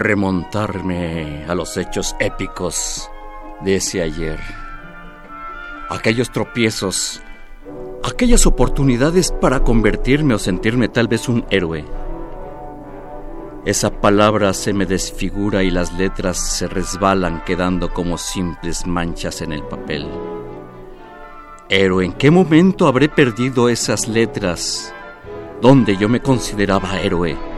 Remontarme a los hechos épicos de ese ayer. Aquellos tropiezos, aquellas oportunidades para convertirme o sentirme tal vez un héroe. Esa palabra se me desfigura y las letras se resbalan quedando como simples manchas en el papel. Héroe, ¿en qué momento habré perdido esas letras donde yo me consideraba héroe?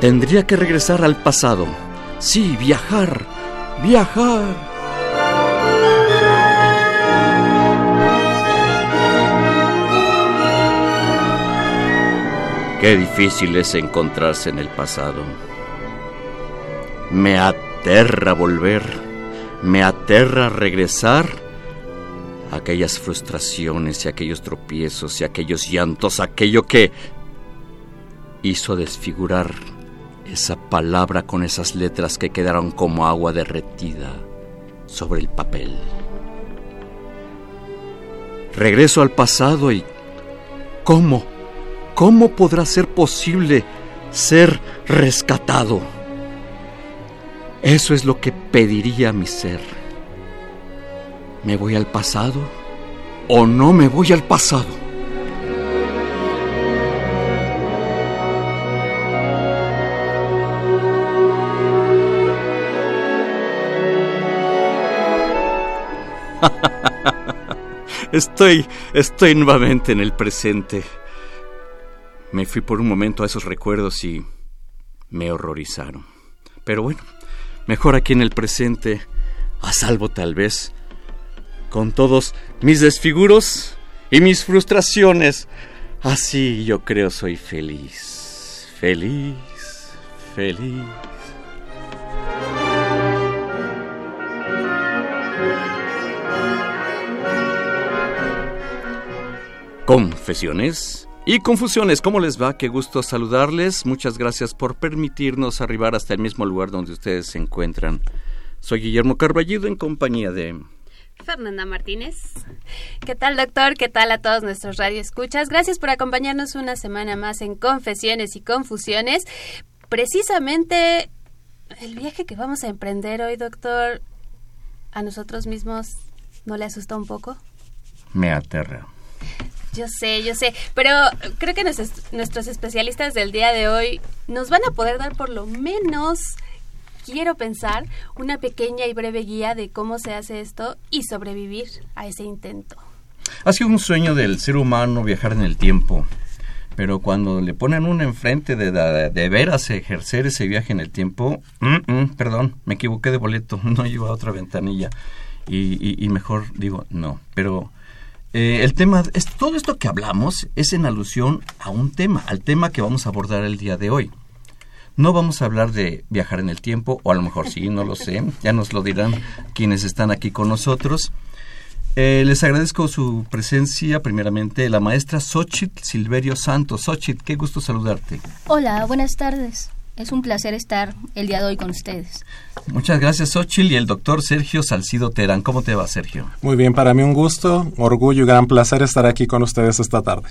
Tendría que regresar al pasado. Sí, viajar. Viajar. Qué difícil es encontrarse en el pasado. Me aterra volver. Me aterra regresar aquellas frustraciones y aquellos tropiezos y aquellos llantos, aquello que hizo desfigurar esa palabra con esas letras que quedaron como agua derretida sobre el papel. Regreso al pasado y ¿cómo? ¿Cómo podrá ser posible ser rescatado? Eso es lo que pediría mi ser. ¿Me voy al pasado o no me voy al pasado? Estoy, estoy nuevamente en el presente. Me fui por un momento a esos recuerdos y me horrorizaron. Pero bueno, mejor aquí en el presente, a salvo tal vez, con todos mis desfiguros y mis frustraciones. Así yo creo soy feliz, feliz, feliz. Confesiones y confusiones, ¿cómo les va? Qué gusto saludarles. Muchas gracias por permitirnos arribar hasta el mismo lugar donde ustedes se encuentran. Soy Guillermo Carballido en compañía de Fernanda Martínez. ¿Qué tal, doctor? ¿Qué tal a todos nuestros radioescuchas? Gracias por acompañarnos una semana más en Confesiones y Confusiones. Precisamente el viaje que vamos a emprender hoy, doctor, a nosotros mismos, ¿no le asusta un poco? Me aterra. Yo sé, yo sé, pero creo que nuestros, especialistas del día de hoy nos van a poder dar por lo menos quiero pensar, una pequeña y breve guía de cómo se hace esto y sobrevivir a ese intento. Ha sido un sueño del ser humano viajar en el tiempo, pero cuando le ponen uno enfrente de, de, veras ejercer ese viaje en el tiempo, mm, mm, perdón, me equivoqué de boleto, no iba a otra ventanilla. Y, y mejor digo no, pero eh, el tema, es, todo esto que hablamos es en alusión a un tema, al tema que vamos a abordar el día de hoy. No vamos a hablar de viajar en el tiempo, o a lo mejor sí, no lo sé, ya nos lo dirán quienes están aquí con nosotros. Eh, les agradezco su presencia, primeramente, la maestra Xochitl Silverio Santos. Xochitl, qué gusto saludarte. Hola, buenas tardes. Es un placer estar el día de hoy con ustedes. Muchas gracias, Ochil y el doctor Sergio Salcido Terán. ¿Cómo te va, Sergio? Muy bien, para mí un gusto, orgullo y gran placer estar aquí con ustedes esta tarde.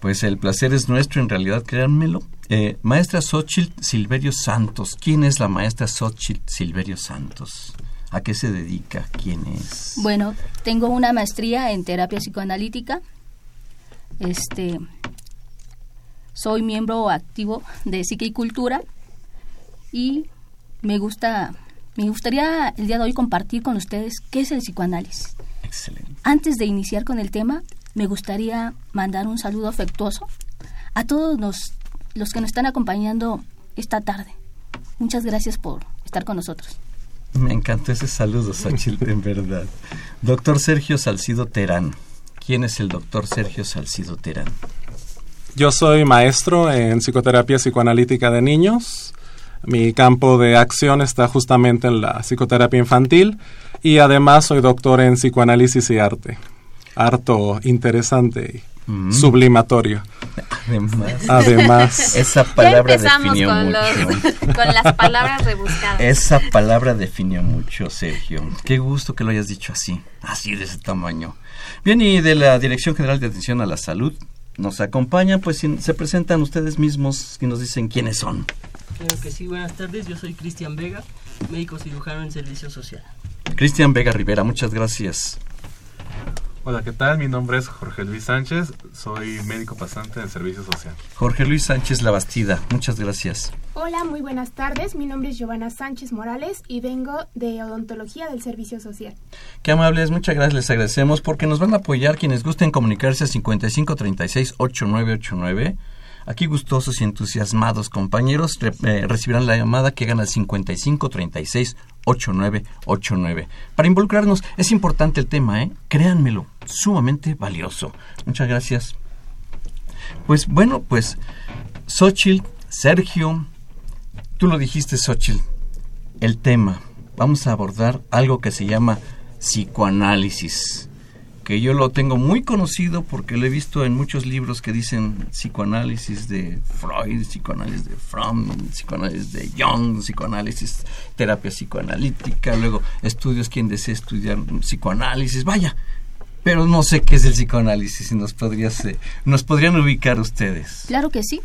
Pues el placer es nuestro, en realidad, créanmelo. Eh, maestra Xochitl Silverio Santos. ¿Quién es la maestra Xochitl Silverio Santos? ¿A qué se dedica? ¿Quién es? Bueno, tengo una maestría en terapia psicoanalítica. Este, soy miembro activo de Psique y Cultura y me gusta, me gustaría el día de hoy compartir con ustedes qué es el psicoanálisis. Excelente. Antes de iniciar con el tema, me gustaría mandar un saludo afectuoso a todos los, los que nos están acompañando esta tarde. Muchas gracias por estar con nosotros. Me encantó ese saludo, Xochitl, en verdad. Doctor Sergio Salcido Terán. ¿Quién es el doctor Sergio Salcido Terán? Yo soy maestro en psicoterapia psicoanalítica de niños. Mi campo de acción está justamente en la psicoterapia infantil y además soy doctor en psicoanálisis y arte. Harto interesante y Mm. sublimatorio. Además, Además, esa palabra definió con, mucho. los, con las palabras rebuscadas. Esa palabra definió mucho, Sergio. Qué gusto que lo hayas dicho así, así de ese tamaño. Bien, y de la Dirección General de Atención a la Salud nos acompañan, pues si- se presentan ustedes mismos y nos dicen quiénes son. Claro que sí, buenas tardes. Yo soy Cristian Vega, médico cirujano en servicio social. Cristian Vega Rivera, muchas gracias. Hola, ¿qué tal? Mi nombre es Jorge Luis Sánchez, soy médico pasante en servicio social. Jorge Luis Sánchez Labastida, muchas gracias. Hola, muy buenas tardes. Mi nombre es Giovanna Sánchez Morales y vengo de Odontología del Servicio Social. Qué amables, muchas gracias, les agradecemos porque nos van a apoyar quienes gusten comunicarse a 5536-8989. Aquí gustosos y entusiasmados compañeros eh, recibirán la llamada que gana al 5536-8989. Para involucrarnos es importante el tema, ¿eh? Créanmelo, sumamente valioso. Muchas gracias. Pues bueno, pues Xochitl, Sergio, tú lo dijiste Xochitl, el tema. Vamos a abordar algo que se llama psicoanálisis, que yo lo tengo muy conocido porque lo he visto en muchos libros que dicen psicoanálisis de Freud, psicoanálisis de Fromm, psicoanálisis de Jung, psicoanálisis, terapia psicoanalítica, luego estudios quien desea estudiar psicoanálisis, vaya. Pero no sé qué es el psicoanálisis y nos, podrías, eh, nos podrían ubicar ustedes. Claro que sí.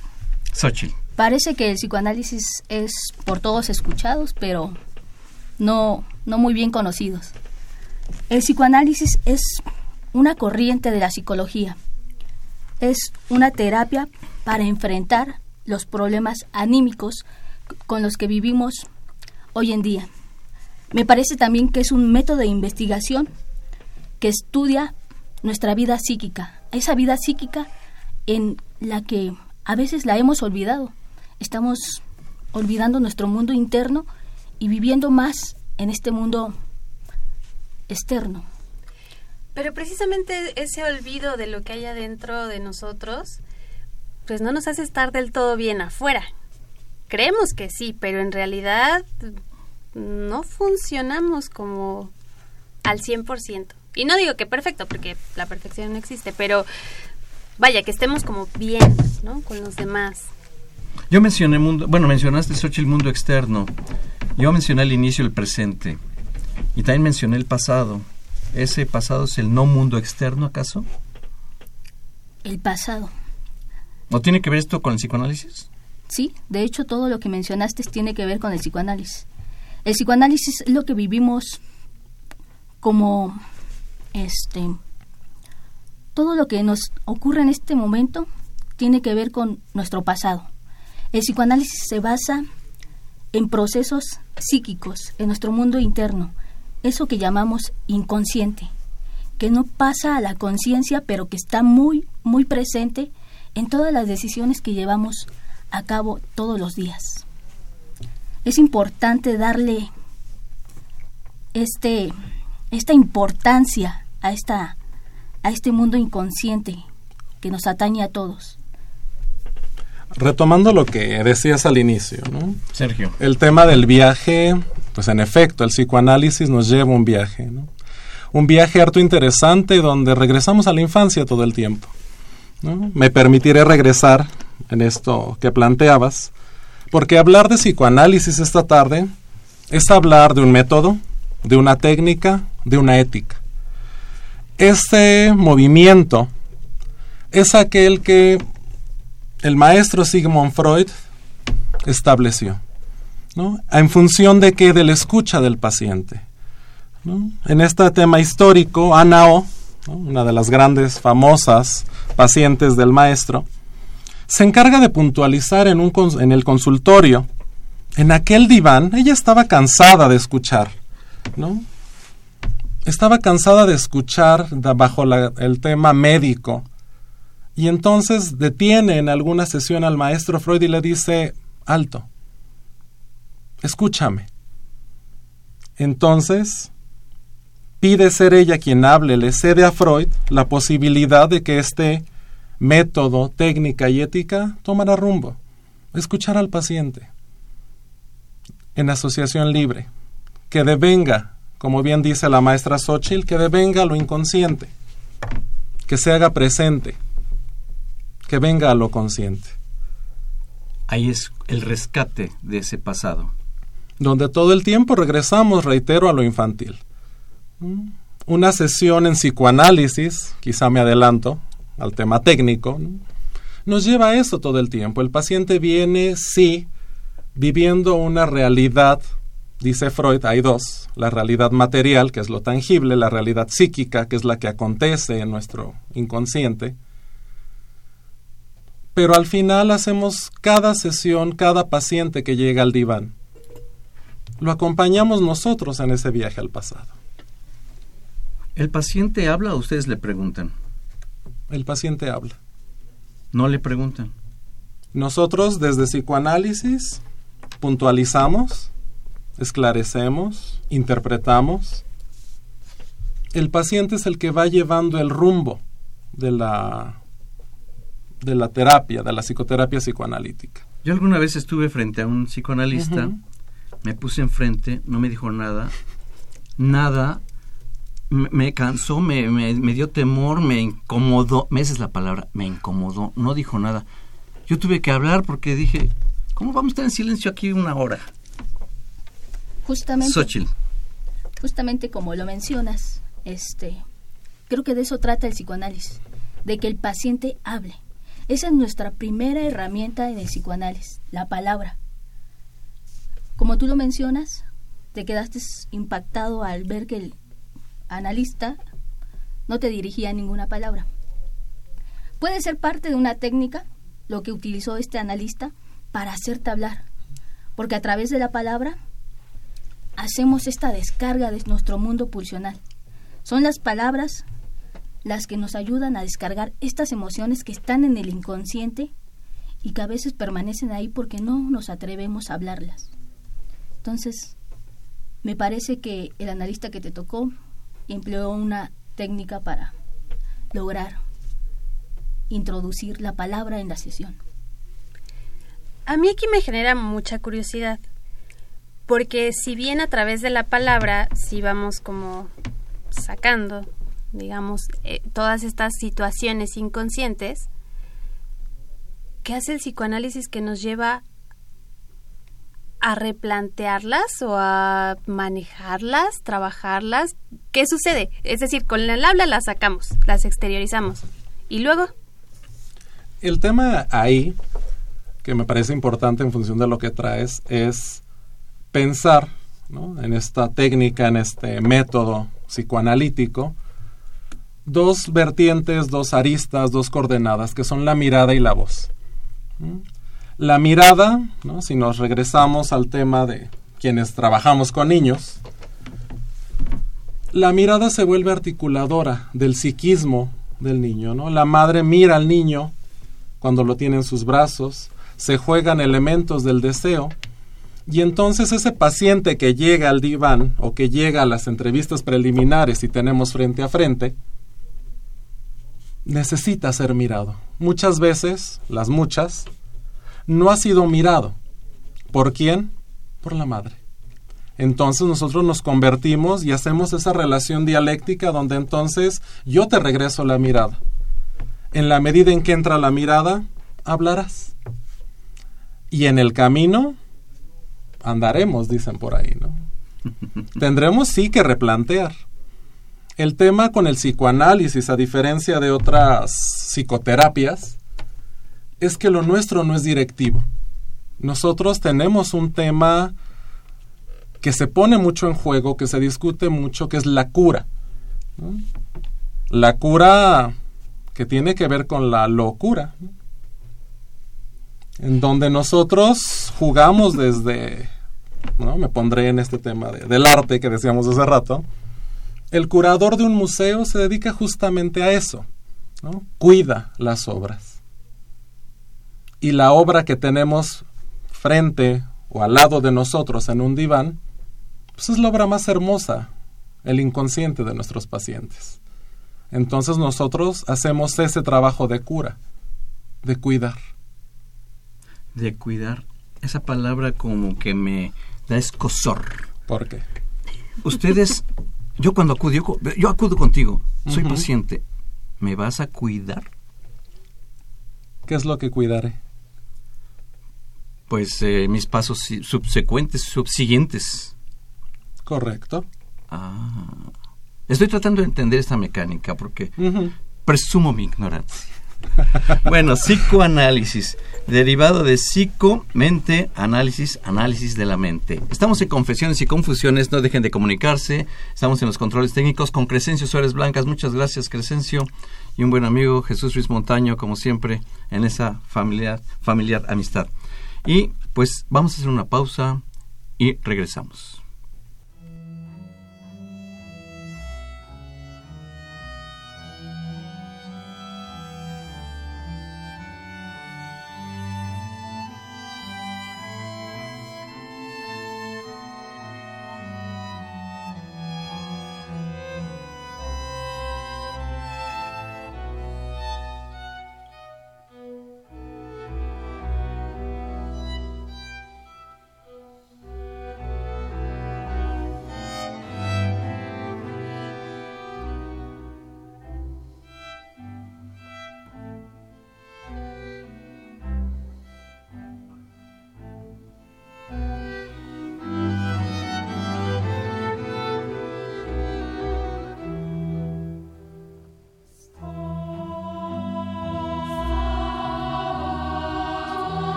Xochitl. Parece que el psicoanálisis es por todos escuchados, pero no, no muy bien conocidos. El psicoanálisis es una corriente de la psicología. Es una terapia para enfrentar los problemas anímicos con los que vivimos hoy en día. Me parece también que es un método de investigación que estudia nuestra vida psíquica, esa vida psíquica en la que a veces la hemos olvidado. Estamos olvidando nuestro mundo interno y viviendo más en este mundo externo. Pero precisamente ese olvido de lo que hay adentro de nosotros, pues no nos hace estar del todo bien afuera. Creemos que sí, pero en realidad no funcionamos como al 100%. Y no digo que perfecto, porque la perfección no existe, pero vaya, que estemos como bien, ¿no? Con los demás. Yo mencioné mundo, bueno, mencionaste el mundo externo. Yo mencioné el inicio, el presente. Y también mencioné el pasado. ¿Ese pasado es el no mundo externo, acaso? El pasado. ¿No tiene que ver esto con el psicoanálisis? Sí, de hecho todo lo que mencionaste tiene que ver con el psicoanálisis. El psicoanálisis es lo que vivimos como este todo lo que nos ocurre en este momento tiene que ver con nuestro pasado. El psicoanálisis se basa en procesos psíquicos en nuestro mundo interno, eso que llamamos inconsciente, que no pasa a la conciencia, pero que está muy, muy presente en todas las decisiones que llevamos a cabo todos los días. Es importante darle este, esta importancia a, esta, a este mundo inconsciente que nos atañe a todos. retomando lo que decías al inicio, ¿no? Sergio. El tema del viaje, pues en efecto, el psicoanálisis nos lleva un viaje, ¿no? Un viaje harto interesante donde regresamos a la infancia todo el tiempo. Me permitiré regresar en esto que planteabas, porque hablar de psicoanálisis esta tarde es hablar de un método, de una técnica, de una ética. Este movimiento es aquel que el maestro Sigmund Freud estableció, En función de que de la escucha del paciente. En este tema histórico, Ana O, una de las grandes, famosas pacientes del maestro, se encarga de puntualizar en, un, el consultorio, en aquel diván, ella estaba cansada de escuchar, ¿no? Estaba cansada de escuchar bajo el tema médico. Y entonces detiene en alguna sesión al maestro Freud y le dice, alto, escúchame. Entonces, pide ser ella quien hable, le cede a Freud la posibilidad de que este método, técnica y ética tomara rumbo, escuchar al paciente en asociación libre, que devenga, como bien dice la maestra Xochitl, que devenga lo inconsciente, que se haga presente, que venga a lo consciente. Ahí es el rescate de ese pasado donde todo el tiempo regresamos, reitero, a lo infantil. Una sesión en psicoanálisis, quizá me adelanto al tema técnico, nos lleva a eso todo el tiempo. El paciente viene, sí, viviendo una realidad, dice Freud, hay dos, la realidad material, que es lo tangible, la realidad psíquica, que es la que acontece en nuestro inconsciente. Pero al final hacemos cada sesión, cada paciente que llega al diván lo acompañamos nosotros en ese viaje al pasado. ¿El paciente habla o ustedes le preguntan? El paciente habla. ¿No le preguntan? Nosotros desde psicoanálisis puntualizamos, esclarecemos, interpretamos. El paciente es el que va llevando el rumbo de la de la terapia, de la psicoterapia psicoanalítica. Yo alguna vez estuve frente a un psicoanalista me puse enfrente, no me dijo nada, nada, me, cansó, me, me, dio temor, me incomodó, esa es la palabra, me incomodó, no dijo nada. Yo tuve que hablar porque dije, ¿cómo vamos a estar en silencio aquí una hora? Justamente. Justamente como lo mencionas, este, creo que de eso trata el psicoanálisis, de que el paciente hable. Esa es nuestra primera herramienta en el psicoanálisis, la palabra. Como tú lo mencionas, te quedaste impactado al ver que el analista no te dirigía ninguna palabra. Puede ser parte de una técnica lo que utilizó este analista para hacerte hablar, porque a través de la palabra hacemos esta descarga de nuestro mundo pulsional. Son las palabras las que nos ayudan a descargar estas emociones que están en el inconsciente y que a veces permanecen ahí porque no nos atrevemos a hablarlas. Entonces, me parece que el analista que te tocó empleó una técnica para lograr introducir la palabra en la sesión. A mí aquí me genera mucha curiosidad, porque si bien a través de la palabra, si vamos como sacando, digamos, eh, todas estas situaciones inconscientes, ¿qué hace el psicoanálisis que nos lleva a replantearlas o a manejarlas, trabajarlas? ¿Qué sucede? Es decir, con el habla las sacamos, las exteriorizamos. ¿Y luego? El tema ahí, que me parece importante en función de lo que traes, es pensar en esta técnica, en este método psicoanalítico, dos vertientes, dos aristas, dos coordenadas, que son la mirada y la voz. La mirada, si nos regresamos al tema de quienes trabajamos con niños, la mirada se vuelve articuladora del psiquismo del niño. ¿no? La madre mira al niño cuando lo tiene en sus brazos, se juegan elementos del deseo, y entonces ese paciente que llega al diván o que llega a las entrevistas preliminares y tenemos frente a frente, necesita ser mirado. Muchas veces, las muchas, no ha sido mirado. ¿Por quién? Por la madre. Entonces nosotros nos convertimos y hacemos esa relación dialéctica donde entonces yo te regreso la mirada. En la medida en que entra la mirada, hablarás. Y en el camino andaremos, dicen por ahí, ¿no? Tendremos sí que replantear. El tema con el psicoanálisis, a diferencia de otras psicoterapias, es que lo nuestro no es directivo. Nosotros tenemos un tema que se pone mucho en juego, que se discute mucho, que es la cura. La cura que tiene que ver con la locura, en donde nosotros jugamos desde, ¿no? me pondré en este tema del arte que decíamos hace rato, el curador de un museo se dedica justamente a eso, cuida las obras. Y la obra que tenemos frente o al lado de nosotros en un diván, pues es la obra más hermosa, el inconsciente de nuestros pacientes. Entonces nosotros hacemos ese trabajo de cura, de cuidar. De cuidar. Esa palabra como que me da escosor. ¿Por qué? Ustedes, yo cuando acudo, yo, acudo contigo, soy paciente, ¿me vas a cuidar? ¿Qué es lo que cuidaré? Pues eh, mis pasos subsecuentes, subsiguientes. Correcto. Ah. Estoy tratando de entender esta mecánica porque presumo mi ignorancia. bueno, psicoanálisis, derivado de psico, mente, análisis, análisis de la mente. Estamos en confesiones y confusiones, no dejen de comunicarse. Estamos en los controles técnicos con Crescencio Suárez Blancas. Muchas gracias, Crescencio. Y un buen amigo, Jesús Luis Montaño, como siempre, en esa familiar, familiar amistad. Y pues vamos a hacer una pausa y regresamos.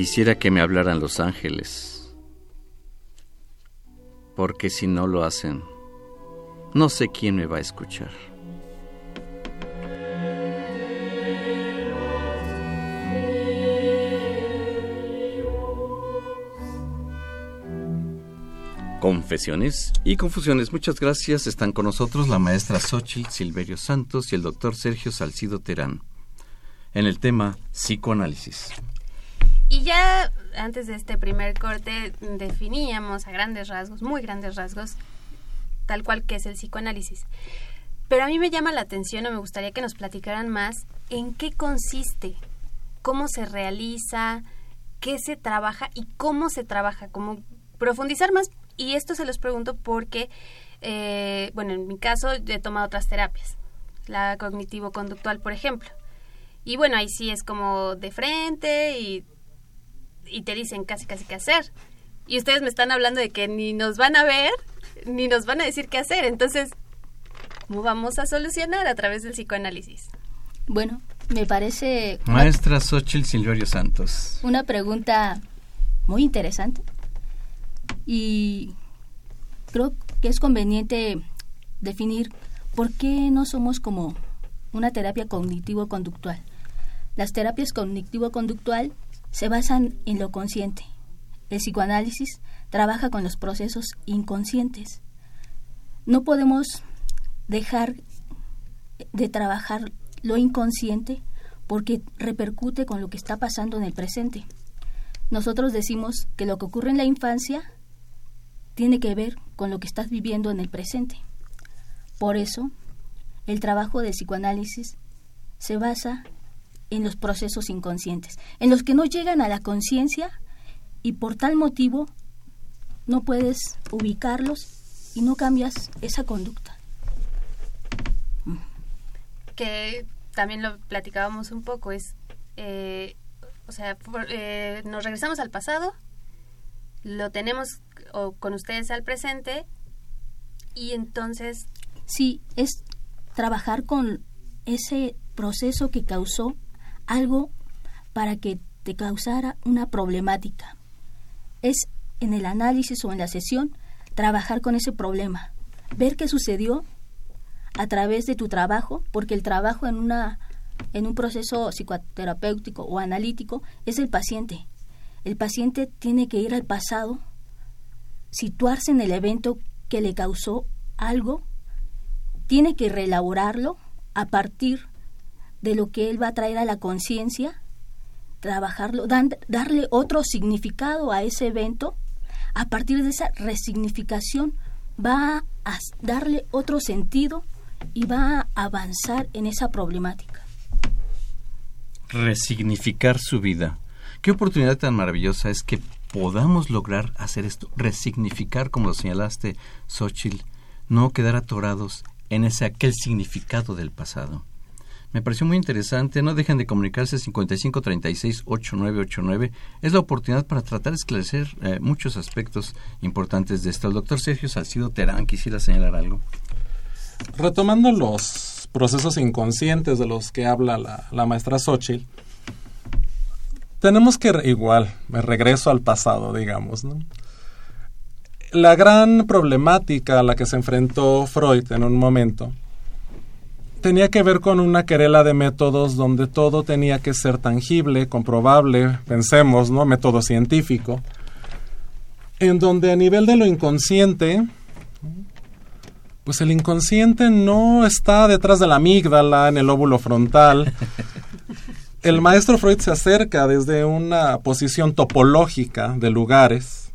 Quisiera que me hablaran los ángeles, porque si no lo hacen, no sé quién me va a escuchar. Confesiones y confusiones. Muchas gracias. Están con nosotros la maestra Xochitl Silverio Santos y el doctor Sergio Salcido Terán en el tema psicoanálisis. Y ya antes de este primer corte definíamos a grandes rasgos, muy grandes rasgos, tal cual que es el psicoanálisis. Pero a mí me llama la atención o me gustaría que nos platicaran más en qué consiste, cómo se realiza, qué se trabaja y cómo se trabaja, como profundizar más. Y esto se los pregunto porque, eh, bueno, en mi caso he tomado otras terapias, la cognitivo-conductual, por ejemplo. Y bueno, ahí sí es como de frente y y te dicen casi casi qué hacer. Y ustedes me están hablando de que ni nos van a ver, ni nos van a decir qué hacer. Entonces, ¿cómo vamos a solucionar a través del psicoanálisis? Bueno, me parece... Maestra Xochitl Silverio Santos. Una pregunta muy interesante. Y creo que es conveniente definir por qué no somos como una terapia cognitivo-conductual. Las terapias cognitivo-conductual se basan en lo consciente. El psicoanálisis trabaja con los procesos inconscientes. No podemos dejar de trabajar lo inconsciente porque repercute con lo que está pasando en el presente. Nosotros decimos que lo que ocurre en la infancia tiene que ver con lo que estás viviendo en el presente. Por eso, el trabajo de psicoanálisis se basa en los procesos inconscientes, en los que no llegan a la conciencia y por tal motivo no puedes ubicarlos y no cambias esa conducta. Que también lo platicábamos un poco, es, eh, o sea, eh, nos regresamos al pasado, lo tenemos o con ustedes al presente y entonces... Sí, es trabajar con ese proceso que causó algo para que te causara una problemática. Es en el análisis o en la sesión trabajar con ese problema, ver qué sucedió a través de tu trabajo, porque el trabajo en una en un proceso psicoterapéutico o analítico es el paciente. El paciente tiene que ir al pasado, situarse en el evento que le causó algo, tiene que reelaborarlo a partir de lo que él va a traer a la conciencia, trabajarlo, darle otro significado a ese evento, a partir de esa resignificación va a darle otro sentido y va a avanzar en esa problemática. Resignificar su vida. Qué oportunidad tan maravillosa es que podamos lograr hacer esto, resignificar, como lo señalaste, Xochitl, no quedar atorados en ese aquel significado del pasado. Me pareció muy interesante. No dejen de comunicarse 5536-8989. Es la oportunidad para tratar de esclarecer eh, muchos aspectos importantes de esto. El doctor Sergio Salcido Terán quisiera señalar algo. Retomando los procesos inconscientes de los que habla la, la maestra Xochitl, tenemos que, igual, me regreso al pasado, digamos, ¿no? La gran problemática a la que se enfrentó Freud en un momento tenía que ver con una querela de métodos donde todo tenía que ser tangible, comprobable, pensemos, ¿no? Método científico, en donde a nivel de lo inconsciente, pues el inconsciente no está detrás de la amígdala, en el óvulo frontal. El maestro Freud se acerca desde una posición topológica de lugares,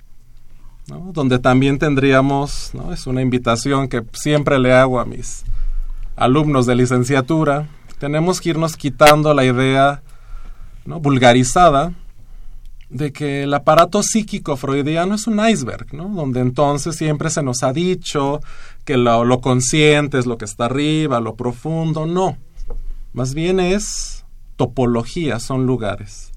donde también tendríamos, ¿no? es una invitación que siempre le hago a mis alumnos de licenciatura, tenemos que irnos quitando la idea ¿no? vulgarizada de que el aparato psíquico freudiano es un iceberg, ¿no? donde entonces siempre se nos ha dicho que lo, lo consciente es lo que está arriba, lo profundo, no. Más bien es topología, son lugares.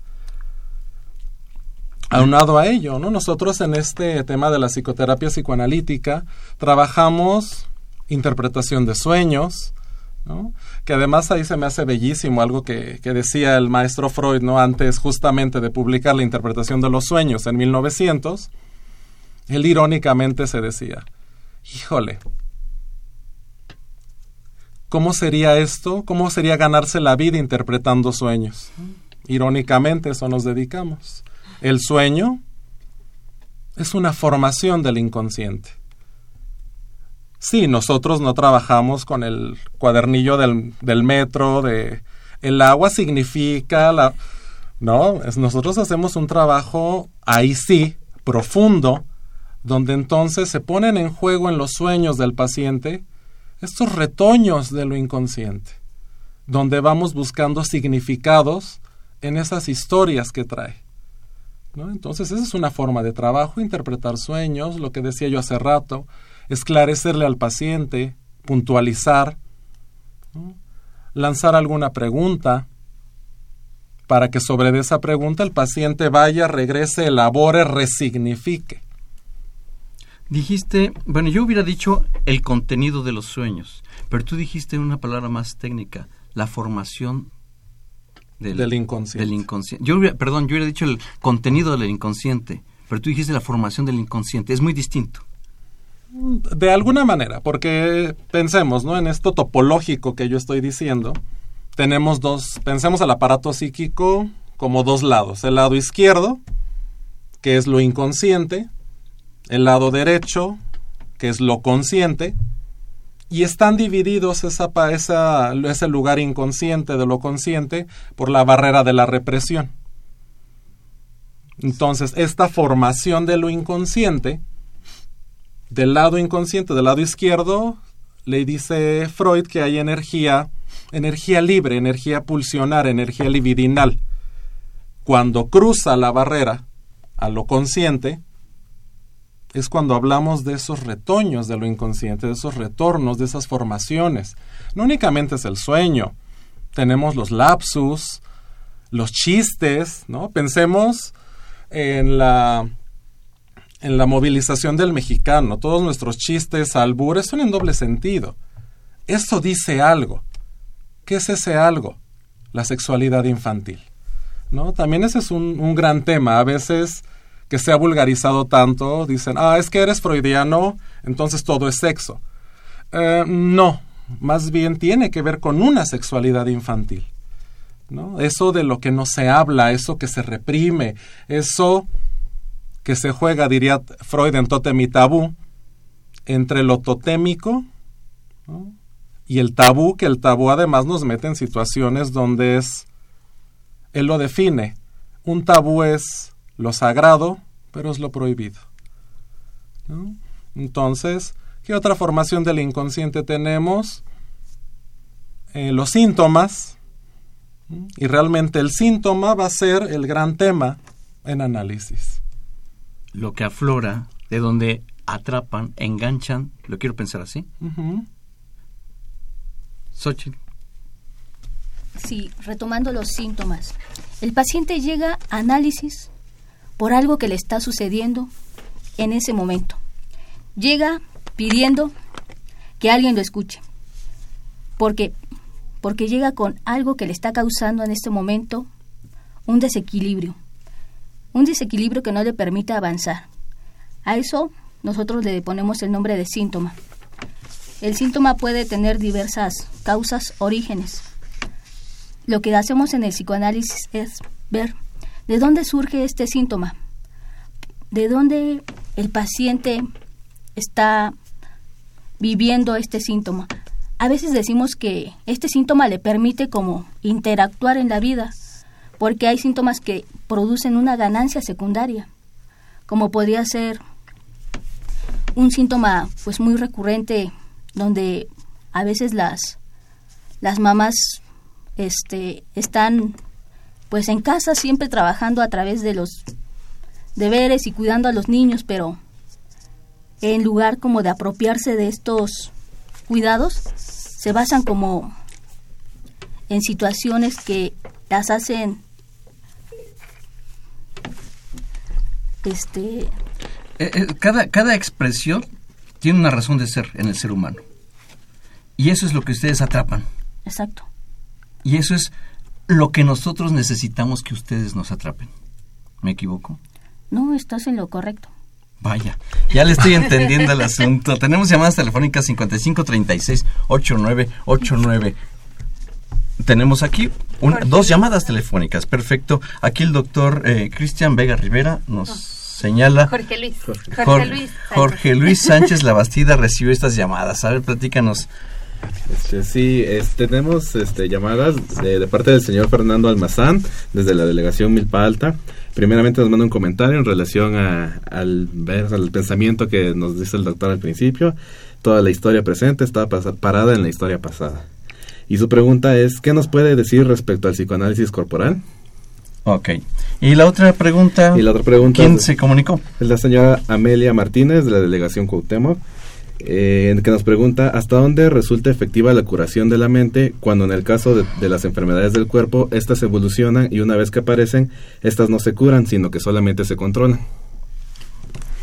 Aunado a ello, ¿no? Nosotros en este tema de la psicoterapia psicoanalítica trabajamos interpretación de sueños, que además ahí se me hace bellísimo algo que, que, decía el maestro Freud ¿no? antes justamente de publicar la interpretación de los sueños en 1900, él irónicamente se decía, híjole, ¿cómo sería esto? ¿Cómo sería ganarse la vida interpretando sueños? Irónicamente eso nos dedicamos. El sueño es una formación del inconsciente. Sí, nosotros no trabajamos con el cuadernillo del, del metro, de el agua significa la... No, es, nosotros hacemos un trabajo ahí sí, profundo, donde entonces se ponen en juego en los sueños del paciente estos retoños de lo inconsciente, donde vamos buscando significados en esas historias que trae. ¿no? Entonces esa es una forma de trabajo, interpretar sueños, lo que decía yo hace rato, esclarecerle al paciente, puntualizar, lanzar alguna pregunta para que sobre esa pregunta el paciente vaya, regrese, elabore, resignifique. Dijiste, bueno, yo hubiera dicho el contenido de los sueños, pero tú dijiste una palabra más técnica, la formación del, del inconsciente. Del inconsciente. Yo hubiera, perdón, yo hubiera dicho el contenido del inconsciente, pero tú dijiste la formación del inconsciente. Es muy distinto. De alguna manera, porque pensemos, ¿no? En esto topológico que yo estoy diciendo, tenemos dos, pensemos al aparato psíquico como dos lados. El lado izquierdo, que es lo inconsciente, el lado derecho, que es lo consciente, y están divididos esa, esa, ese lugar inconsciente de lo consciente por la barrera de la represión. Entonces, esta formación de lo inconsciente del lado inconsciente, del lado izquierdo, le dice Freud que hay energía, energía libre, energía pulsionar, energía libidinal. Cuando cruza la barrera a lo consciente, es cuando hablamos de esos retoños de lo inconsciente, de esos retornos, de esas formaciones. No únicamente es el sueño, tenemos los lapsus, los chistes, ¿no? Pensemos en la en la movilización del mexicano. Todos nuestros chistes, albures son en doble sentido. Esto dice algo. ¿Qué es ese algo? La sexualidad infantil. ¿No? También ese es un, gran tema. A veces que se ha vulgarizado tanto, dicen, ah, es que eres freudiano, entonces todo es sexo. Eh, no, más bien tiene que ver con una sexualidad infantil. ¿no? Eso de lo que no se habla, eso que se reprime, eso que se juega, diría Freud en Totem y Tabú, entre lo totémico y el tabú, que el tabú además nos mete en situaciones donde es, él lo define, un tabú es lo sagrado, pero es lo prohibido. Entonces, ¿qué otra formación del inconsciente tenemos? Eh, los síntomas, y realmente el síntoma va a ser el gran tema en análisis lo que aflora, de donde atrapan, enganchan, lo quiero pensar así. Uh Sí, retomando los síntomas. El paciente llega a análisis por algo que le está sucediendo en ese momento. Llega pidiendo que alguien lo escuche. Porque porque llega con algo que le está causando en este momento un desequilibrio un desequilibrio que no le permite avanzar. A eso nosotros le ponemos el nombre de síntoma. El síntoma puede tener diversas causas, orígenes. Lo que hacemos en el psicoanálisis es ver de dónde surge este síntoma, de dónde el paciente está viviendo este síntoma. A veces decimos que este síntoma le permite como interactuar en la vida, porque hay síntomas que producen una ganancia secundaria, como podría ser un síntoma pues muy recurrente donde a veces las las mamás este están pues en casa siempre trabajando a través de los deberes y cuidando a los niños, pero en lugar como de apropiarse de estos cuidados, se basan como en situaciones que las hacen este eh, eh, cada, cada expresión tiene una razón de ser en el ser humano. Y eso es lo que ustedes atrapan. Exacto. Y eso es lo que nosotros necesitamos que ustedes nos atrapen. ¿Me equivoco? No, estás en lo correcto. Vaya, ya le estoy entendiendo el asunto. Tenemos llamadas telefónicas 5536 8989. Tenemos aquí dos llamadas telefónicas, perfecto. Aquí el doctor eh, Cristian Vega Rivera nos señala. Jorge Luis. Jorge, Luis Jorge Luis Sánchez Labastida recibió estas llamadas. A ver, platícanos. Este, sí, tenemos este, llamadas de, parte del señor Fernando Almazán desde la delegación Milpa Alta. Primeramente nos manda un comentario en relación a, al, al pensamiento que nos dice el doctor al principio. Toda la historia presente está parada en la historia pasada. Y su pregunta es, ¿qué nos puede decir respecto al psicoanálisis corporal? Ok. Y la otra pregunta. Y la otra pregunta. ¿Quién se comunicó? Es la señora Amelia Martínez de la delegación Cuauhtémoc, eh, que nos pregunta hasta dónde resulta efectiva la curación de la mente cuando en el caso de, de, las enfermedades del cuerpo estas evolucionan y una vez que aparecen estas no se curan sino que solamente se controlan.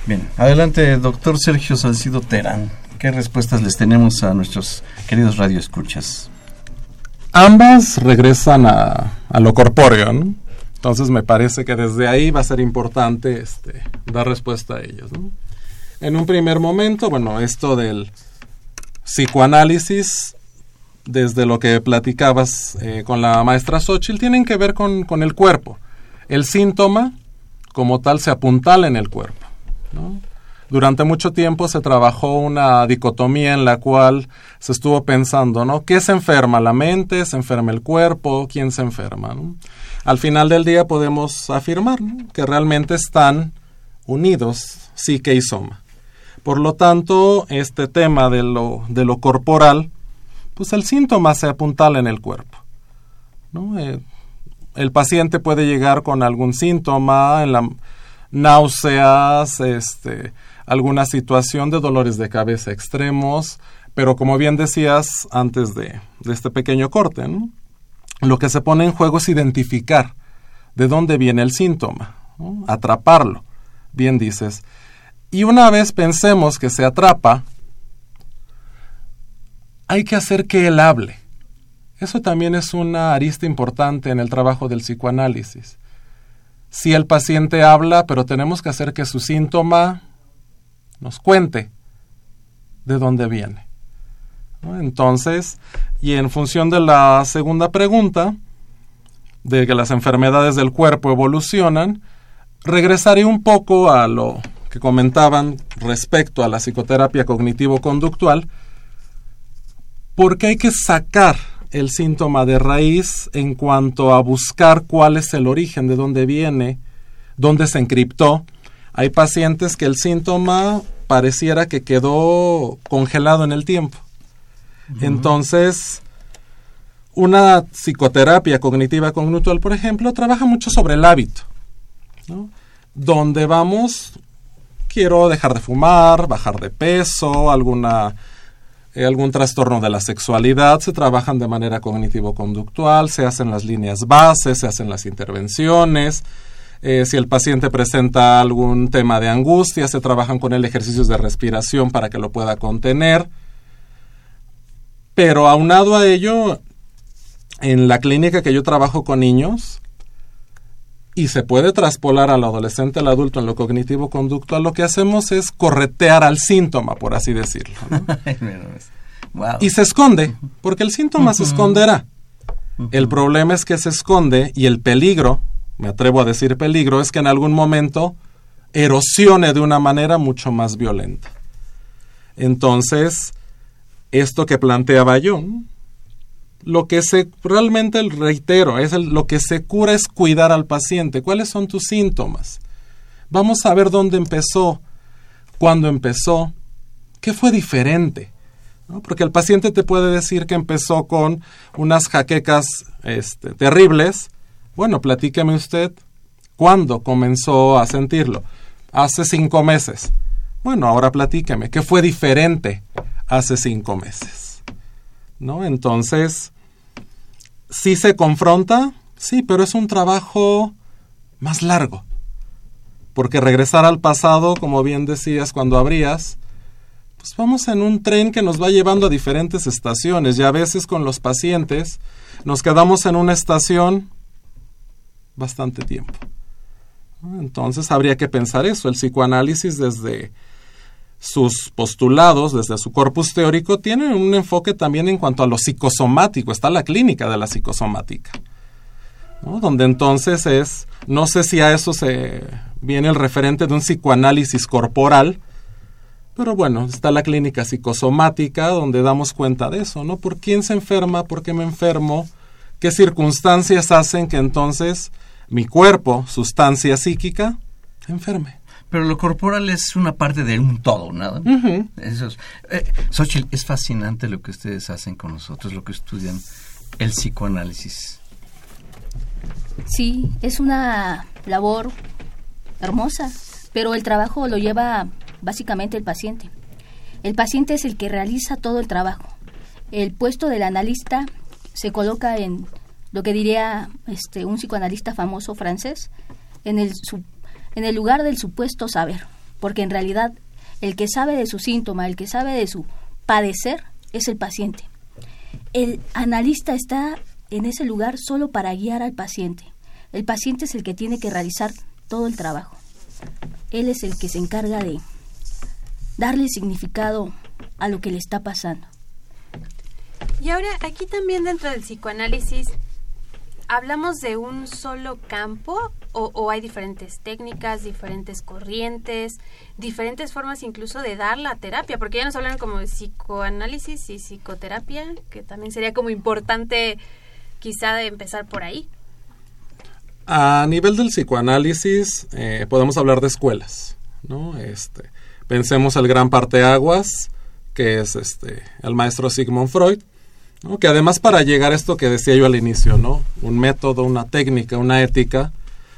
Bien, adelante doctor Sergio Salcido Terán. ¿Qué respuestas les tenemos a nuestros queridos radioescuchas? Ambas regresan a, lo corpóreo, Entonces me parece que desde ahí va a ser importante este, dar respuesta a ellos. En un primer momento, bueno, esto del psicoanálisis, desde lo que platicabas eh, con la maestra Xochitl, tienen que ver con, con, el cuerpo. El síntoma, como tal, se apuntala en el cuerpo. ¿no? Durante mucho tiempo se trabajó una dicotomía en la cual se estuvo pensando, ¿no? ¿Qué se enferma? ¿La mente? ¿Se enferma el cuerpo? ¿Quién se enferma? Al final del día podemos afirmar que realmente están unidos psique y soma. Por lo tanto, este tema de lo, de lo corporal, pues el síntoma se apuntala en el cuerpo. Eh, el paciente puede llegar con algún síntoma, en la náuseas, este, alguna situación de dolores de cabeza extremos, pero como bien decías antes de, este pequeño corte, lo que se pone en juego es identificar de dónde viene el síntoma, atraparlo. Bien dices. Y una vez pensemos que se atrapa, hay que hacer que él hable. Eso también es una arista importante en el trabajo del psicoanálisis. Si el paciente habla, pero tenemos que hacer que su síntoma nos cuente de dónde viene. Entonces, y en función de la segunda pregunta, de que las enfermedades del cuerpo evolucionan, regresaré un poco a lo que comentaban respecto a la psicoterapia cognitivo-conductual, porque hay que sacar el síntoma de raíz en cuanto a buscar cuál es el origen, de dónde viene, dónde se encriptó. Hay pacientes que el síntoma pareciera que quedó congelado en el tiempo. Entonces, una psicoterapia cognitiva conductual, por ejemplo, trabaja mucho sobre el hábito, donde vamos, quiero dejar de fumar, bajar de peso, alguna eh, algún trastorno de la sexualidad, se trabajan de manera cognitivo-conductual, se hacen las líneas bases, se hacen las intervenciones. Eh, si el paciente presenta algún tema de angustia, se trabajan con él ejercicios de respiración para que lo pueda contener. Pero aunado a ello, en la clínica que yo trabajo con niños, y se puede traspolar al adolescente, al adulto en lo cognitivo conductual, lo que hacemos es corretear al síntoma, por así decirlo. Y se esconde, porque el síntoma se esconderá. El problema es que se esconde y el peligro, me atrevo a decir peligro, es que en algún momento erosione de una manera mucho más violenta. Entonces, esto que planteaba yo, lo que se realmente reitero es lo que se cura es cuidar al paciente. Cuáles son tus síntomas vamos a ver dónde empezó cuándo empezó qué fue diferente porque el paciente te puede decir que empezó con unas jaquecas este, terribles bueno platíqueme usted cuándo comenzó a sentirlo hace cinco meses. Bueno ahora platíqueme qué fue diferente hace cinco meses ¿no? Entonces, sí se confronta, sí, pero es un trabajo más largo. Porque regresar al pasado, como bien decías cuando abrías, pues vamos en un tren que nos va llevando a diferentes estaciones. Y a veces con los pacientes nos quedamos en una estación bastante tiempo. Entonces habría que pensar eso, el psicoanálisis desde sus postulados desde su corpus teórico tienen un enfoque también en cuanto a lo psicosomático, está la clínica de la psicosomática, donde entonces es, no sé si a eso se viene el referente de un psicoanálisis corporal, pero bueno, está la clínica psicosomática donde damos cuenta de eso, ¿no? ¿Por quién se enferma? ¿Por qué me enfermo? ¿Qué circunstancias hacen que entonces mi cuerpo, sustancia psíquica, enferme? pero lo corporal es una parte de un todo, nada. Eso es, eh, es fascinante lo que ustedes hacen con nosotros, lo que estudian el psicoanálisis. Sí, es una labor hermosa, pero el trabajo lo lleva básicamente el paciente. El paciente es el que realiza todo el trabajo. El puesto del analista se coloca en lo que diría este un psicoanalista famoso francés, en el en el lugar del supuesto saber, porque en realidad el que sabe de su síntoma, el que sabe de su padecer, es el paciente. El analista está en ese lugar solo para guiar al paciente. El paciente es el que tiene que realizar todo el trabajo. Él es el que se encarga de darle significado a lo que le está pasando. Y ahora, aquí también dentro del psicoanálisis, ¿hablamos de un solo campo o, hay diferentes técnicas, diferentes corrientes, diferentes formas incluso de dar la terapia? Porque ya nos hablan como de psicoanálisis y psicoterapia, que también sería como importante quizá empezar por ahí. A nivel del psicoanálisis eh, podemos hablar de escuelas, ¿no? Este, Pensemos el gran parteaguas, que es este, el maestro Sigmund Freud, ¿no? que además para llegar a esto que decía yo al inicio, ¿no? un método, una técnica, una ética,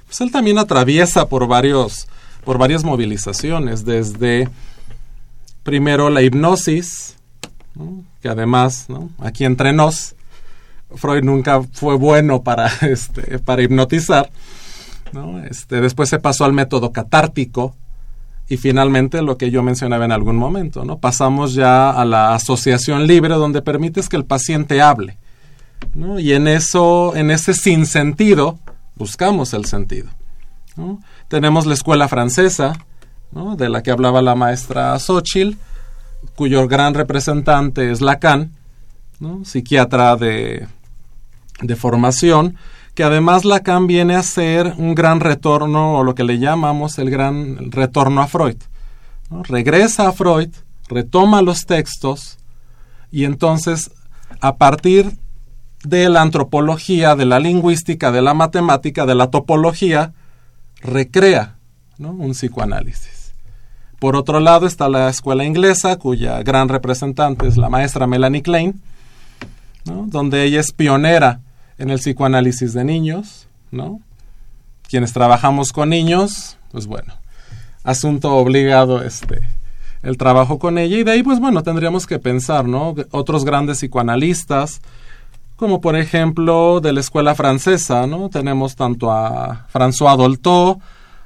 pues él también atraviesa por varios por varias movilizaciones, desde primero la hipnosis, que además, ¿no? aquí entre nos, Freud nunca fue bueno para, este, para hipnotizar, ¿no? este, después se pasó al método catártico, y finalmente lo que yo mencionaba en algún momento, ¿no? Pasamos ya a la asociación libre donde permites que el paciente hable, ¿no? Y en eso, en ese sinsentido, buscamos el sentido. Tenemos la escuela francesa, de la que hablaba la maestra Xochitl, cuyo gran representante es Lacan, psiquiatra de, de formación, que además Lacan viene a ser un gran retorno, o lo que le llamamos el gran retorno a Freud. Regresa a Freud, retoma los textos, y entonces, a partir de la antropología, de la lingüística, de la matemática, de la topología, recrea un psicoanálisis. Por otro lado está la escuela inglesa, cuya gran representante es la maestra Melanie Klein, donde ella es pionera en el psicoanálisis de niños, ¿no? Quienes trabajamos con niños, pues bueno, asunto obligado este el trabajo con ella y de ahí pues bueno, tendríamos que pensar, ¿no? Otros grandes psicoanalistas como por ejemplo de la escuela francesa, ¿no? Tenemos tanto a François Dolto,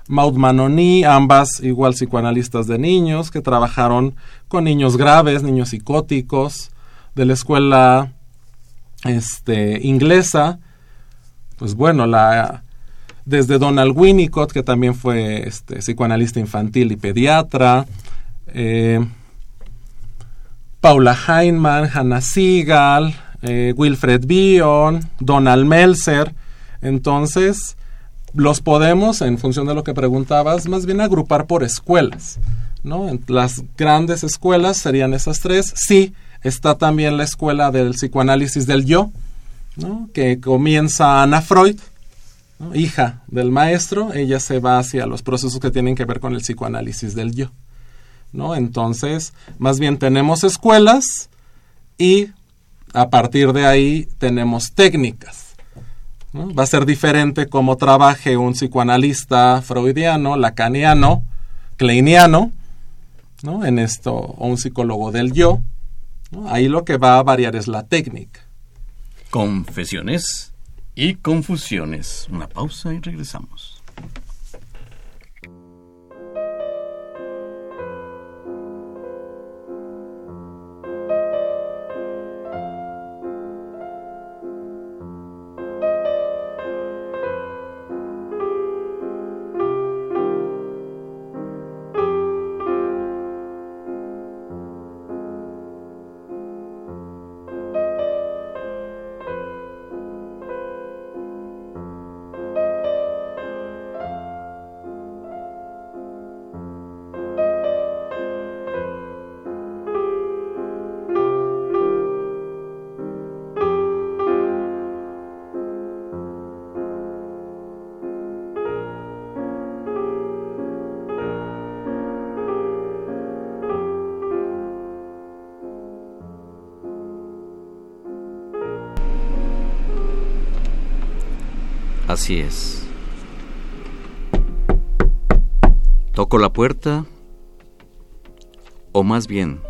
Maud Manoni, ambas igual psicoanalistas de niños que trabajaron con niños graves, niños psicóticos, de la escuela este, inglesa, pues bueno, la, desde Donald Winnicott, que también fue este, psicoanalista infantil y pediatra, eh, Paula Heinemann, Hannah Siegel, eh, Wilfred Bion, Donald Melzer. Entonces, los podemos, en función de lo que preguntabas, más bien agrupar por escuelas. ¿no? Las grandes escuelas serían esas tres. Sí, Está también la escuela del psicoanálisis del yo, que comienza Ana Freud, hija del maestro, ella se va hacia los procesos que tienen que ver con el psicoanálisis del yo. ¿no? Entonces, más bien tenemos escuelas y a partir de ahí tenemos técnicas. Va a ser diferente cómo trabaje un psicoanalista freudiano, lacaniano, kleiniano, ¿no? en esto, o un psicólogo del yo, Ahí lo que va a variar es la técnica. Confesiones y confusiones. Una pausa y regresamos. Así es. Toco la puerta, o más bien,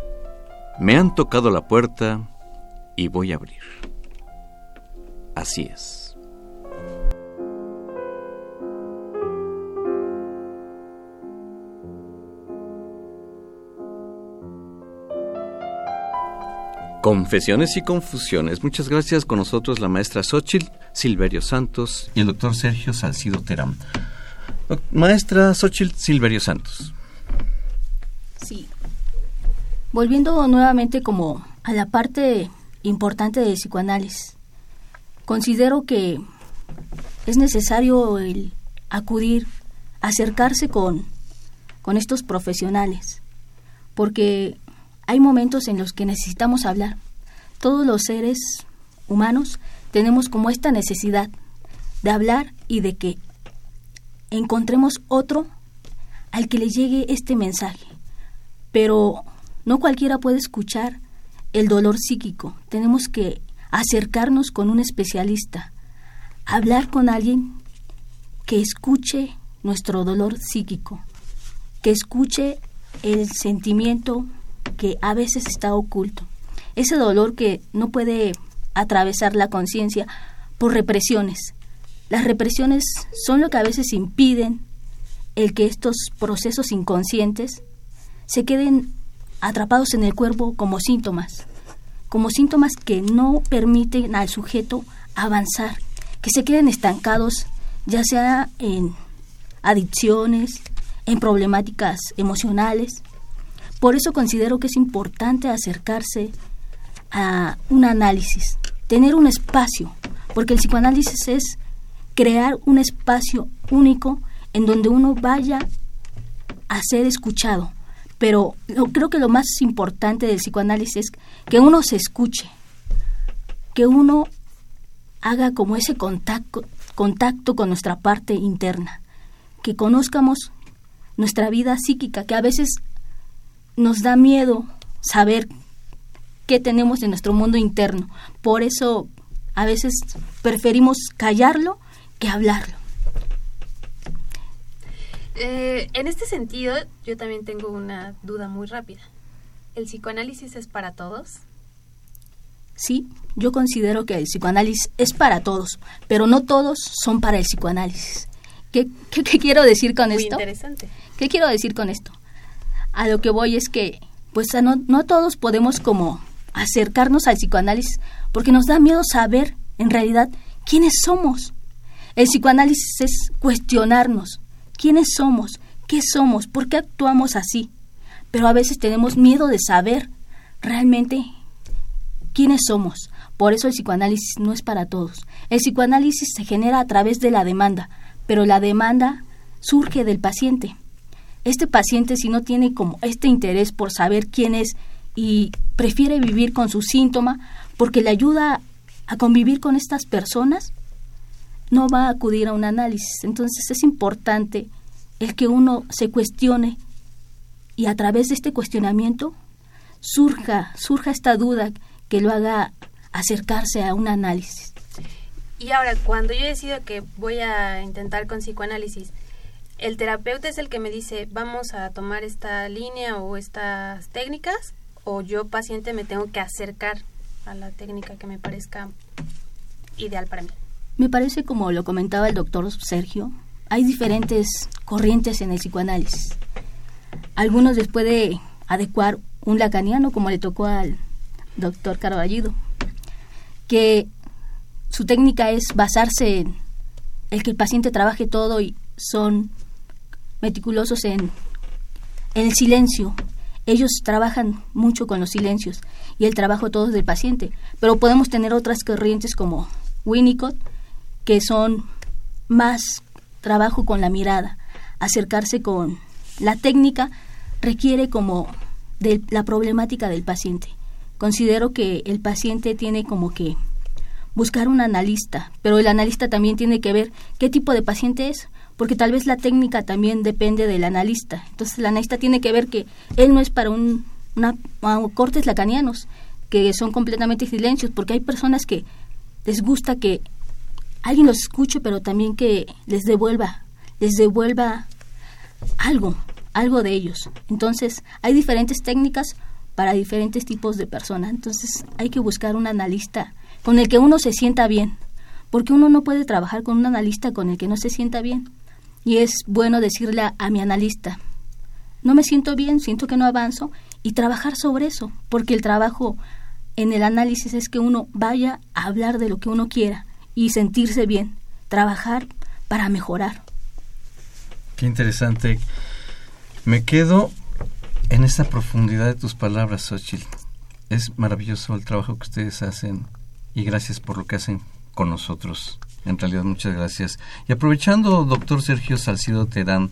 me han tocado la puerta y voy a abrir. Así es. Confesiones y confusiones. Muchas gracias con nosotros la maestra Xochitl, Silverio Santos y el doctor Sergio Salcido Terán. Maestra Xochitl Silverio Santos. Sí. Volviendo nuevamente como a la parte importante del psicoanálisis. Considero que es necesario el acudir, acercarse con, con estos profesionales, porque hay momentos en los que necesitamos hablar. Todos los seres humanos tenemos como esta necesidad de hablar y de que encontremos otro al que le llegue este mensaje. pero no cualquiera puede escuchar el dolor psíquico. Tenemos que acercarnos con un especialista, hablar con alguien que escuche nuestro dolor psíquico, que escuche el sentimiento que a veces está oculto, ese dolor que no puede atravesar la conciencia por represiones. Las represiones son lo que a veces impiden el que estos procesos inconscientes se queden atrapados en el cuerpo como síntomas, como síntomas que no permiten al sujeto avanzar, que se queden estancados ya sea en adicciones, en problemáticas emocionales. Por eso considero que es importante acercarse a un análisis, tener un espacio, porque el psicoanálisis es crear un espacio único en donde uno vaya a ser escuchado. Pero creo que lo más importante del psicoanálisis es que uno se escuche, que uno haga como ese contacto, contacto con nuestra parte interna, que conozcamos nuestra vida psíquica, que a veces nos da miedo saber tenemos en nuestro mundo interno. Por eso a veces preferimos callarlo que hablarlo. Eh, en este sentido, yo también tengo una duda muy rápida. ¿El psicoanálisis es para todos? Sí, yo considero que el psicoanálisis es para todos, pero no todos son para el psicoanálisis. ¿Qué, quiero decir con Muy esto? interesante. ¿Qué quiero decir con esto? A lo que voy es que, pues no, no todos podemos como acercarnos al psicoanálisis porque nos da miedo saber en realidad quiénes somos. El psicoanálisis es cuestionarnos quiénes somos, qué somos, por qué actuamos así. Pero a veces tenemos miedo de saber realmente quiénes somos. Por eso el psicoanálisis no es para todos. El psicoanálisis se genera a través de la demanda, pero la demanda surge del paciente. Este paciente si no tiene como este interés por saber quién es y prefiere vivir con su síntoma porque le ayuda a convivir con estas personas, no va a acudir a un análisis. Entonces es importante el que uno se cuestione y a través de este cuestionamiento surja, surja esta duda que lo haga acercarse a un análisis. Y ahora, cuando yo decido que voy a intentar con psicoanálisis, el terapeuta es el que me dice, vamos a tomar esta línea o estas técnicas, o yo paciente me tengo que acercar a la técnica que me parezca ideal para mí. Me parece como lo comentaba el doctor Sergio, hay diferentes corrientes en el psicoanálisis. Algunos les puede adecuar un lacaniano, como le tocó al doctor Carballido, que su técnica es basarse en el que el paciente trabaje todo y son meticulosos en, en el silencio. Ellos trabajan mucho con los silencios y el trabajo todo del paciente. Pero podemos tener otras corrientes como Winnicott, que son más trabajo con la mirada, acercarse con la técnica requiere como de la problemática del paciente considero que el paciente tiene como que buscar un analista, pero el analista también tiene que ver qué tipo de paciente es, porque tal vez la técnica también depende del analista. Entonces el analista tiene que ver que él no es para un, una, cortes lacanianos, que son completamente silencios, porque hay personas que les gusta que alguien los escuche, pero también que les devuelva, les devuelva algo, algo de ellos. Entonces hay diferentes técnicas para diferentes tipos de personas. Entonces hay que buscar un analista con el que uno se sienta bien, porque uno no puede trabajar con un analista con el que no se sienta bien. Y es bueno decirle a, mi analista, no me siento bien, siento que no avanzo, y trabajar sobre eso, porque el trabajo en el análisis es que uno vaya a hablar de lo que uno quiera y sentirse bien, trabajar para mejorar. Qué interesante. Me quedo en esa profundidad de tus palabras, Xochitl. Es maravilloso el trabajo que ustedes hacen y gracias por lo que hacen con nosotros. En realidad, muchas gracias. Y aprovechando, doctor Sergio Salcido Terán,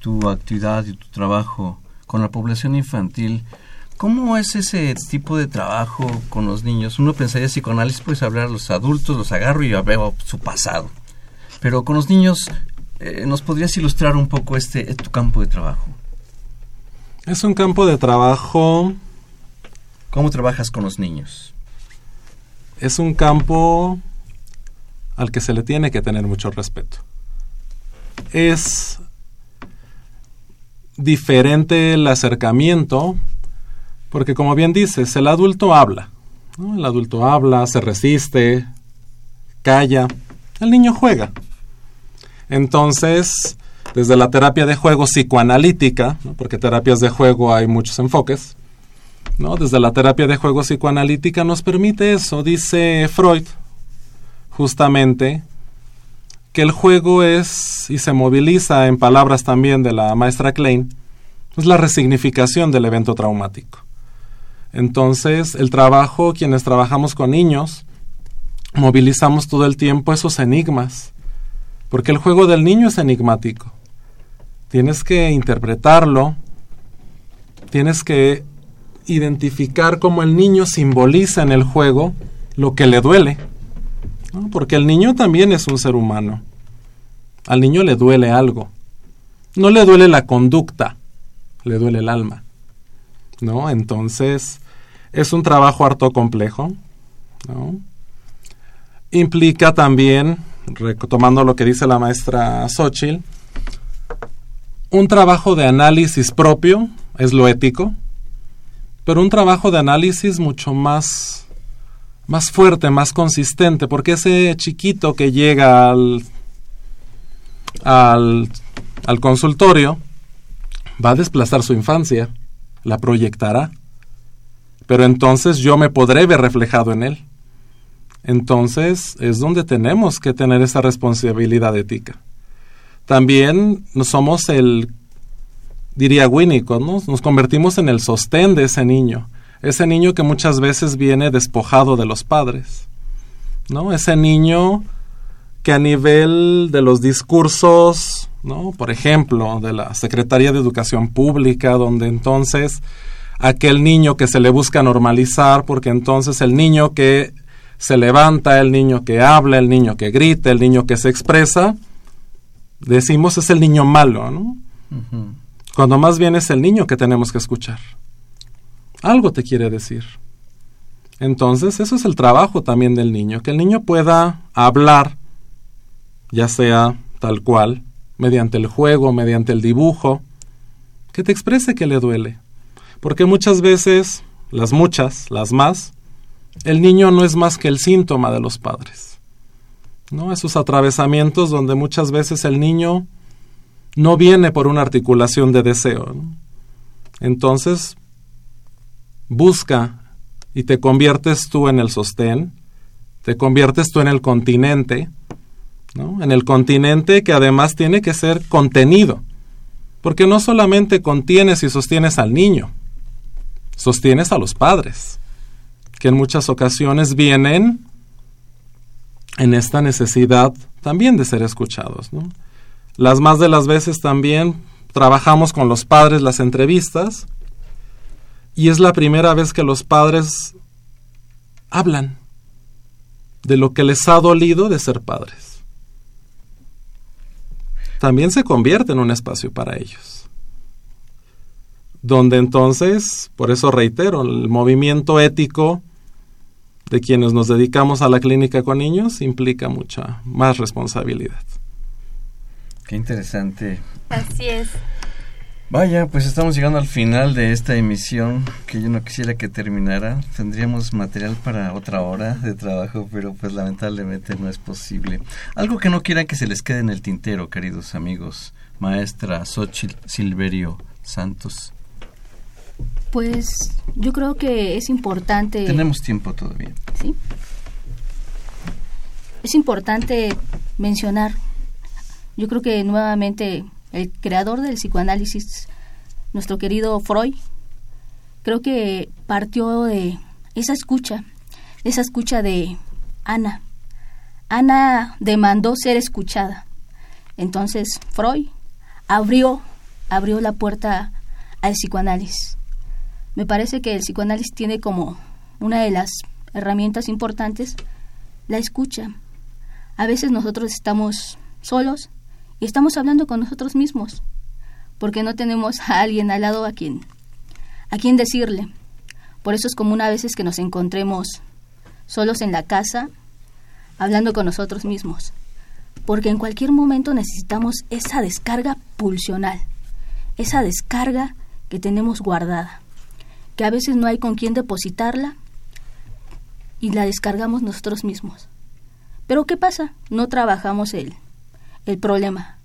tu actividad y tu trabajo con la población infantil, ¿cómo es ese tipo de trabajo con los niños? Uno pensaría psicoanálisis, pues hablar a los adultos, los agarro y veo su pasado. Pero con los niños, eh, ¿nos podrías ilustrar un poco este tu campo de trabajo? Es un campo de trabajo... ¿Cómo trabajas con los niños? Es un campo al que se le tiene que tener mucho respeto. Es diferente el acercamiento, porque como bien dices, el adulto habla. El adulto habla, se resiste, calla. El niño juega. Entonces, desde la terapia de juego psicoanalítica, porque terapias de juego hay muchos enfoques, ¿no? desde la terapia de juego psicoanalítica nos permite eso, dice Freud, justamente, que el juego es, y se moviliza en palabras también de la maestra Klein, es la resignificación del evento traumático. Entonces, el trabajo, quienes trabajamos con niños, movilizamos todo el tiempo esos enigmas, porque el juego del niño es enigmático. Tienes que interpretarlo, tienes que identificar cómo el niño simboliza en el juego lo que le duele, porque el niño también es un ser humano. Al niño le duele algo. No le duele la conducta, le duele el alma. ¿No? Entonces, es un trabajo harto complejo. Implica también, retomando lo que dice la maestra Xochitl, un trabajo de análisis propio, es lo ético, pero un trabajo de análisis mucho más, más fuerte, más consistente, porque ese chiquito que llega al, al, consultorio va a desplazar su infancia, la proyectará, pero entonces yo me podré ver reflejado en él. Entonces es donde tenemos que tener esa responsabilidad ética también somos el, diría Winnicott, ¿no? nos convertimos en el sostén de ese niño, ese niño que muchas veces viene despojado de los padres, ¿no? Ese niño que a nivel de los discursos, ¿no? Por ejemplo, de la Secretaría de Educación Pública, donde entonces aquel niño que se le busca normalizar, porque entonces el niño que se levanta, el niño que habla, el niño que grita, el niño que se expresa, decimos es el niño malo, ¿no? Cuando más bien es el niño que tenemos que escuchar. Algo te quiere decir. Entonces, eso es el trabajo también del niño, que el niño pueda hablar, ya sea tal cual, mediante el juego, mediante el dibujo, que te exprese que le duele. Porque muchas veces, las muchas, las más, el niño no es más que el síntoma de los padres. ¿no? Esos atravesamientos donde muchas veces el niño no viene por una articulación de deseo. Entonces, busca y te conviertes tú en el sostén, te conviertes tú en el continente, ¿no? en el continente que además tiene que ser contenido, porque no solamente contienes y sostienes al niño, sostienes a los padres, que en muchas ocasiones vienen en esta necesidad también de ser escuchados. Las más de las veces también trabajamos con los padres las entrevistas y es la primera vez que los padres hablan de lo que les ha dolido de ser padres. También se convierte en un espacio para ellos. Donde entonces, por eso reitero, el movimiento ético de quienes nos dedicamos a la clínica con niños implica mucha más responsabilidad. Qué interesante. Así es. Vaya, pues estamos llegando al final de esta emisión que yo no quisiera que terminara. Tendríamos material para otra hora de trabajo, pero pues lamentablemente no es posible. Algo que no quieran que se les quede en el tintero, queridos amigos. Maestra Xochitl Silverio Santos. Pues yo creo que es importante. Tenemos tiempo todavía. Sí. Es importante mencionar, yo creo que nuevamente el creador del psicoanálisis, nuestro querido Freud, creo que partió de esa escucha, de esa escucha de Ana. Ana demandó ser escuchada. Entonces Freud abrió, abrió la puerta al psicoanálisis. Me parece que el psicoanálisis tiene como una de las herramientas importantes la escucha. A veces nosotros estamos solos y estamos hablando con nosotros mismos porque no tenemos a alguien al lado a quien a quién decirle. Por eso es común a veces que nos encontremos solos en la casa, hablando con nosotros mismos, porque en cualquier momento necesitamos esa descarga pulsional, esa descarga que tenemos guardada, que a veces no hay con quién depositarla y la descargamos nosotros mismos. Pero ¿qué pasa? No trabajamos el, el problema.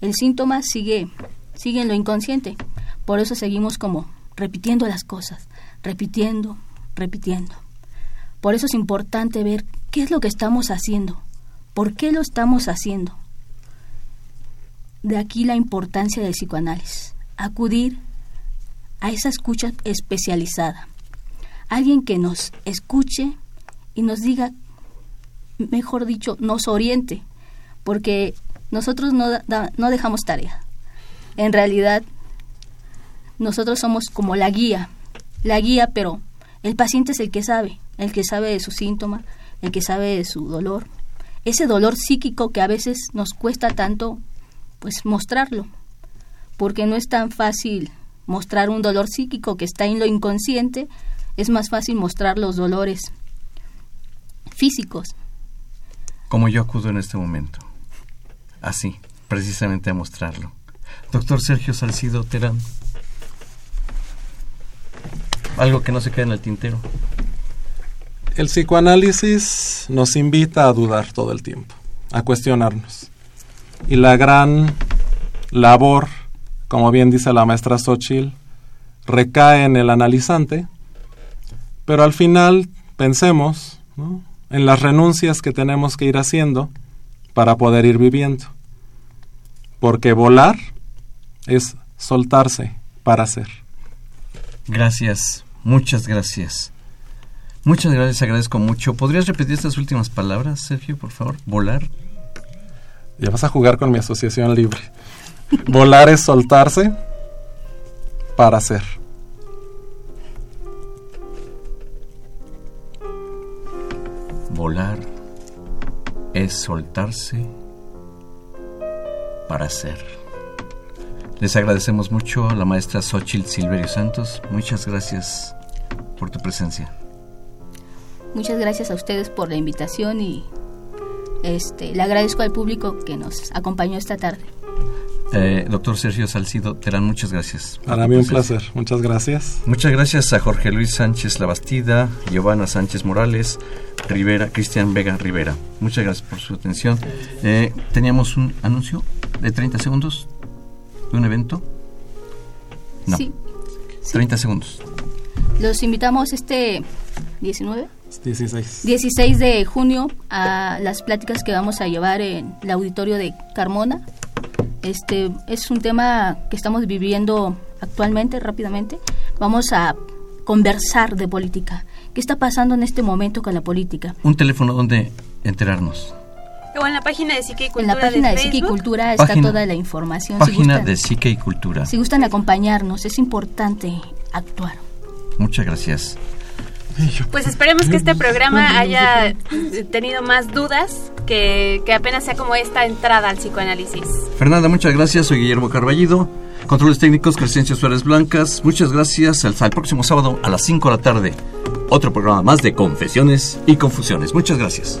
El síntoma sigue, sigue en lo inconsciente. Por eso seguimos como repitiendo las cosas, repitiendo, repitiendo. Por eso es importante ver qué es lo que estamos haciendo, por qué lo estamos haciendo. De aquí la importancia del psicoanálisis, acudir a esa escucha especializada, alguien que nos escuche y nos diga, mejor dicho, nos oriente, porque nosotros no, no dejamos tarea. En realidad, nosotros somos como la guía, la guía, pero el paciente es el que sabe, el que sabe de su síntoma, el que sabe de su dolor, ese dolor psíquico que a veces nos cuesta tanto pues mostrarlo, porque no es tan fácil mostrar un dolor psíquico que está en lo inconsciente, es más fácil mostrar los dolores físicos. Como yo acudo en este momento, así, precisamente a mostrarlo. Doctor Sergio Salcido Terán. Algo que no se quede en el tintero. El psicoanálisis nos invita a dudar todo el tiempo, a cuestionarnos. Y la gran labor, como bien dice la maestra Xochitl, recae en el analizante, pero al final pensemos en las renuncias que tenemos que ir haciendo para poder ir viviendo. Porque volar es soltarse para ser. Gracias, muchas gracias. Muchas gracias, agradezco mucho. ¿Podrías repetir estas últimas palabras, Sergio, por favor? Volar. Ya vas a jugar con mi asociación libre. Volar es soltarse para ser. Volar es soltarse para ser. Les agradecemos mucho a la maestra Xochitl Silverio Santos. Muchas gracias por tu presencia. Muchas gracias a ustedes por la invitación y este, le agradezco al público que nos acompañó esta tarde. Eh, doctor Sergio Salcido Terán, muchas gracias. Para mí un placer, muchas gracias. Muchas gracias a Jorge Luis Sánchez Labastida, Giovanna Sánchez Morales, Rivera, Cristian Vega Rivera. Muchas gracias por su atención. Eh, teníamos un anuncio de 30 segundos de un evento. No. Sí. 30 segundos. Los invitamos este 19. 16. 16 de junio a las pláticas que vamos a llevar en el auditorio de Carmona. Este es un tema que estamos viviendo actualmente rápidamente. Vamos a conversar de política. ¿Qué está pasando en este momento con la política? Un teléfono donde enterarnos. O en la página de Psique y Cultura. En la página de, de Psique y Cultura está Página- toda la información. Página si gustan, de Psique y Cultura. si gustan acompañarnos, es importante actuar. Muchas gracias. Pues esperemos que este programa haya tenido más dudas, que, que apenas sea como esta entrada al psicoanálisis. Fernanda, muchas gracias. Soy Guillermo Carballido. Controles técnicos, Crescencia Suárez Blancas. Muchas gracias. Hasta el próximo sábado a las 5 de la tarde. Otro programa más de Confesiones y Confusiones. Muchas gracias.